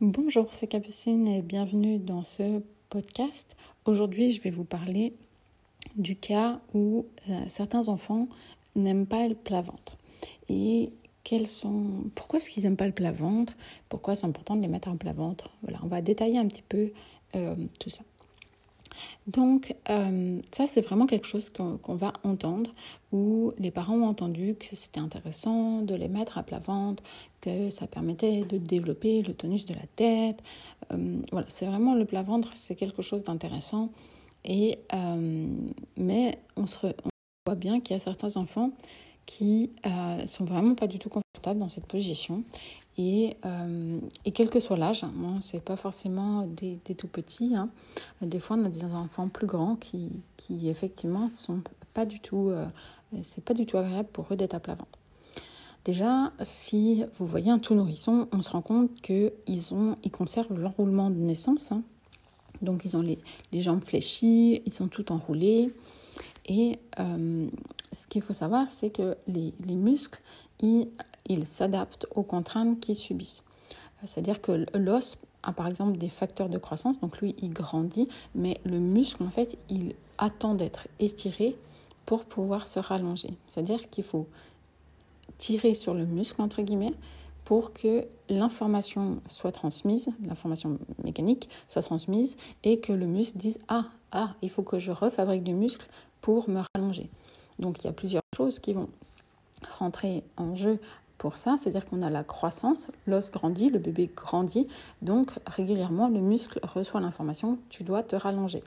Bonjour, c'est Capucine et bienvenue dans ce podcast. Aujourd'hui, je vais vous parler du cas où euh, certains enfants n'aiment pas le plat-ventre. Et quels sont pourquoi est-ce qu'ils n'aiment pas le plat-ventre? Pourquoi c'est important de les mettre en plat-ventre? Voilà, on va détailler un petit peu euh, tout ça. Donc, euh, ça, c'est vraiment quelque chose qu'on va entendre, où les parents ont entendu que c'était intéressant de les mettre à plat ventre, que ça permettait de développer le tonus de la tête. Euh, voilà, c'est vraiment le plat ventre, c'est quelque chose d'intéressant. Euh, mais on, se on voit bien qu'il y a certains enfants qui sont vraiment pas du tout confortables dans cette position et, euh, et, quel que soit l'âge, hein, c'est pas forcément des, tout petits. Hein. Des fois, on a des enfants plus grands qui, qui effectivement, sont pas du tout, euh, c'est pas du tout agréable pour eux d'être à plat ventre. Déjà, si vous voyez un tout nourrisson, on se rend compte qu'ils ils conservent l'enroulement de naissance. Hein. Donc, ils ont les, les, jambes fléchies, ils sont tout enroulés. Et euh, ce qu'il faut savoir, c'est que les, les muscles, ils, ils s'adaptent aux contraintes qu'ils subissent. C'est-à-dire que l'os a par exemple des facteurs de croissance, donc lui il grandit, mais le muscle en fait il attend d'être étiré pour pouvoir se rallonger. C'est-à-dire qu'il faut tirer sur le muscle entre guillemets pour que l'information soit transmise, l'information mécanique soit transmise et que le muscle dise ah ah il faut que je refabrique du muscle pour me rallonger. Donc il y a plusieurs choses qui vont rentrer en jeu pour ça, c'est-à-dire qu'on a la croissance, l'os grandit, le bébé grandit, donc régulièrement le muscle reçoit l'information, tu dois te rallonger.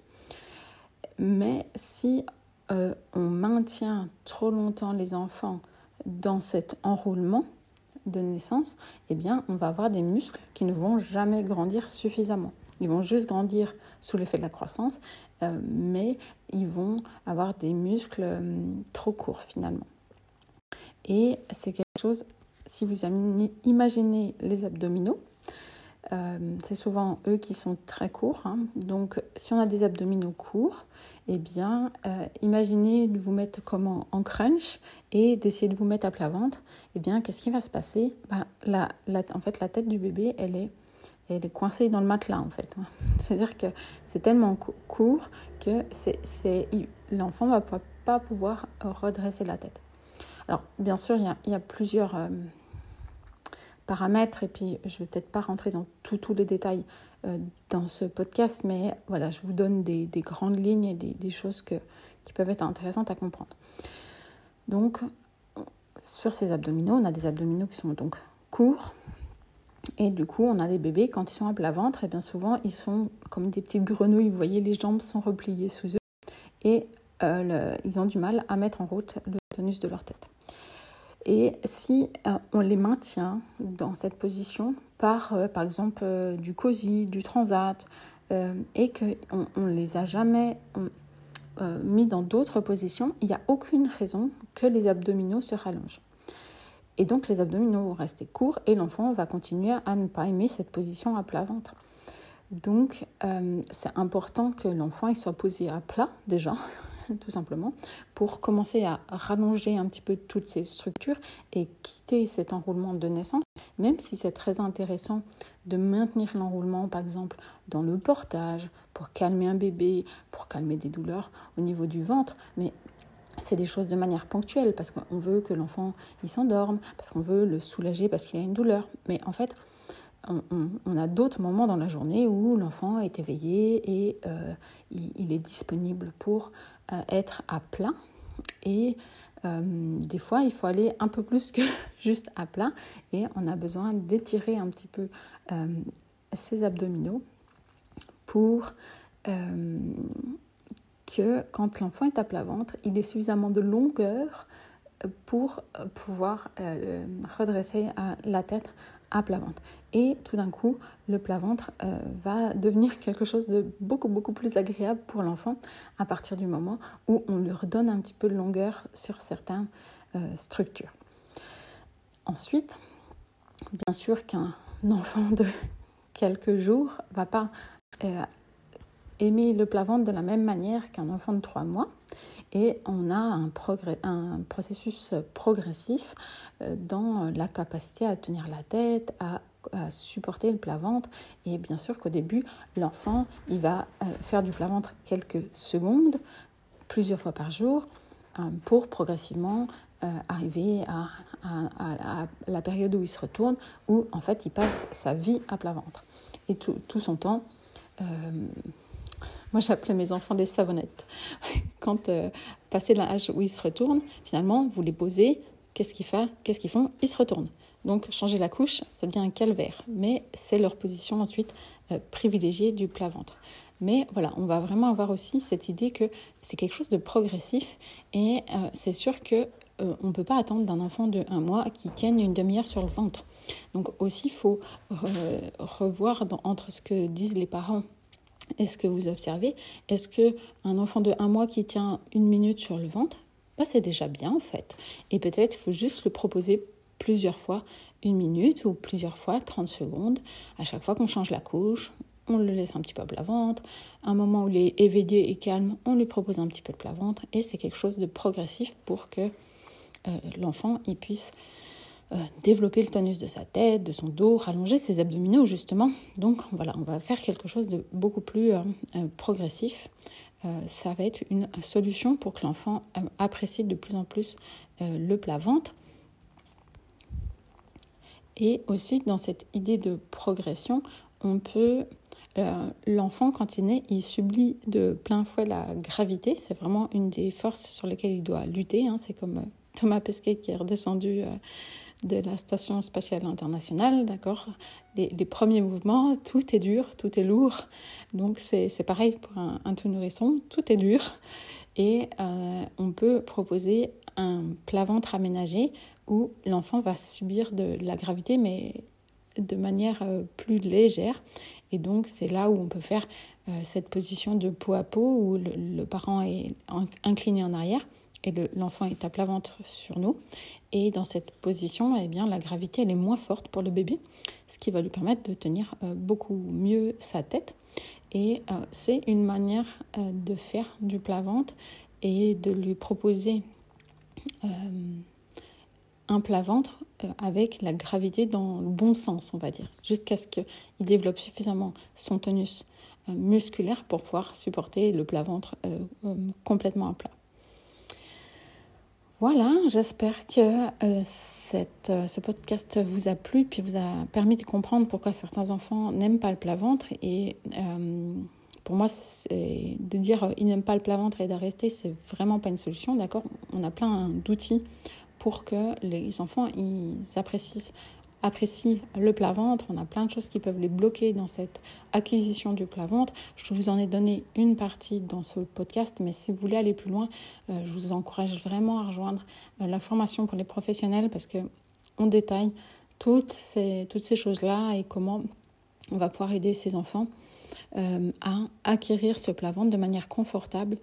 Mais si euh, on maintient trop longtemps les enfants dans cet enroulement de naissance, eh bien on va avoir des muscles qui ne vont jamais grandir suffisamment. Ils vont juste grandir sous l'effet de la croissance, euh, mais ils vont avoir des muscles euh, trop courts finalement. Et c'est quelque chose si vous imaginez les abdominaux, euh, c'est souvent eux qui sont très courts. Hein. Donc, si on a des abdominaux courts, eh bien, euh, imaginez de vous mettre comment en crunch et d'essayer de vous mettre à plat ventre. Eh bien, qu'est-ce qui va se passer? Ben, la, en fait, la tête du bébé, elle est, elle est coincée dans le matelas, en fait. Hein. C'est-à-dire que c'est tellement court que l'enfant ne va pas pouvoir redresser la tête. Alors, bien sûr, il y a, plusieurs euh, paramètres, et puis je ne vais peut-être pas rentrer dans tous les détails euh, dans ce podcast, mais voilà, je vous donne des, des grandes lignes et des, des choses que, qui peuvent être intéressantes à comprendre. Donc, sur ces abdominaux, on a des abdominaux qui sont donc courts, et du coup, on a des bébés, quand ils sont à plat ventre, et bien souvent, ils sont comme des petites grenouilles. Vous voyez, les jambes sont repliées sous eux. Et euh, ils ont du mal à mettre en route le de leur tête. Et si euh, on les maintient dans cette position par, euh, par exemple, euh, du cosy, du transat, et qu'on ne les a jamais mis dans d'autres positions, il n'y a aucune raison que les abdominaux se rallongent. Et donc les abdominaux vont rester courts et l'enfant va continuer à ne pas aimer cette position à plat ventre. Donc c'est important que l'enfant soit posé à plat déjà, tout simplement, pour commencer à rallonger un petit peu toutes ces structures et quitter cet enroulement de naissance, même si c'est très intéressant de maintenir l'enroulement, par exemple, dans le portage, pour calmer un bébé, pour calmer des douleurs au niveau du ventre, mais c'est des choses de manière ponctuelle parce qu'on veut que l'enfant s'endorme, parce qu'on veut le soulager parce qu'il a une douleur. Mais en fait, on, a d'autres moments dans la journée où l'enfant est éveillé et euh, il, est disponible pour euh, être à plat. Et euh, des fois, il faut aller un peu plus que juste à plat et on a besoin d'étirer un petit peu ses abdominaux pour que quand l'enfant est à plat ventre, il ait suffisamment de longueur pour pouvoir redresser la tête à plat ventre. Et tout d'un coup, le plat ventre euh, va devenir quelque chose de beaucoup, beaucoup plus agréable pour l'enfant à partir du moment où on lui redonne un petit peu de longueur sur certaines euh, structures. Ensuite, bien sûr qu'un enfant de quelques jours va pas euh, aimer le plat ventre de la même manière qu'un enfant de trois mois. Et on a un, processus progressif euh, dans la capacité à tenir la tête, à supporter le plat-ventre. Et bien sûr qu'au début, l'enfant, il va faire du plat-ventre quelques secondes, plusieurs fois par jour, pour progressivement arriver à, la période où il se retourne, où en fait il passe sa vie à plat ventre. Et tout son temps, moi, j'appelais mes enfants des savonnettes. Quand, euh, passé l'âge où ils se retournent, finalement, vous les posez, qu'est-ce qu'ils font? Ils se retournent. Donc, changer la couche, ça devient un calvaire. Mais c'est leur position ensuite euh, privilégiée du plat-ventre. Mais voilà, on va vraiment avoir aussi cette idée que c'est quelque chose de progressif et euh, c'est sûr que on ne peut pas attendre d'un enfant de un mois qui tienne une demi-heure sur le ventre. Donc aussi, il faut revoir entre ce que disent les parents est-ce que vous observez? Est-ce que un enfant de un mois qui tient une minute sur le ventre, bah, c'est déjà bien en fait? Et peut-être il faut juste le proposer plusieurs fois, une minute ou plusieurs fois 30 secondes. À chaque fois qu'on change la couche, on le laisse un petit peu plat ventre. un moment où il est éveillé et calme, on lui propose un petit peu de plat ventre. Et c'est quelque chose de progressif pour que euh, l'enfant il puisse euh, développer le tonus de sa tête, de son dos, rallonger ses abdominaux justement. Donc voilà, on va faire quelque chose de beaucoup plus euh, euh, progressif. ça va être une solution pour que l'enfant apprécie de plus en plus le plat-ventre. Et aussi dans cette idée de progression, on peut l'enfant, quand il naît, il subit de plein fouet la gravité. C'est vraiment une des forces sur lesquelles il doit lutter. Hein. C'est comme Thomas Pesquet qui est redescendu de la Station spatiale internationale, d'accord les, premiers mouvements, tout est dur, tout est lourd. Donc c'est pareil pour un, tout nourrisson, tout est dur. Et euh, on peut proposer un plat-ventre aménagé où l'enfant va subir de la gravité, mais de manière euh, plus légère. Et donc c'est là où on peut faire euh, cette position de peau à peau où le parent est incliné en arrière et l'enfant est à plat ventre sur nous. Et dans cette position, eh bien, la gravité elle est moins forte pour le bébé, ce qui va lui permettre de tenir euh, beaucoup mieux sa tête. Et euh, c'est une manière euh, de faire du plat ventre et de lui proposer un plat ventre avec la gravité dans le bon sens, on va dire, jusqu'à ce qu'il développe suffisamment son tonus musculaire pour pouvoir supporter le plat ventre complètement à plat. Voilà, j'espère que euh, euh, ce podcast vous a plu, puis vous a permis de comprendre pourquoi certains enfants n'aiment pas le plat-ventre. Et euh, pour moi, de dire ils n'aiment pas le plat-ventre et d'arrêter, c'est vraiment pas une solution, d'accord? On a plein d'outils pour que les enfants ils apprécient apprécient le plat-ventre. On a plein de choses qui peuvent les bloquer dans cette acquisition du plat-ventre. Je vous en ai donné une partie dans ce podcast, mais si vous voulez aller plus loin, euh, je vous encourage vraiment à rejoindre euh, la formation pour les professionnels parce que on détaille toutes ces, choses-là et comment on va pouvoir aider ces enfants euh, à acquérir ce plat-ventre de manière confortable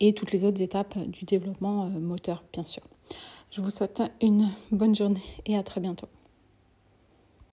et toutes les autres étapes du développement moteur, bien sûr. Je vous souhaite une bonne journée et à très bientôt.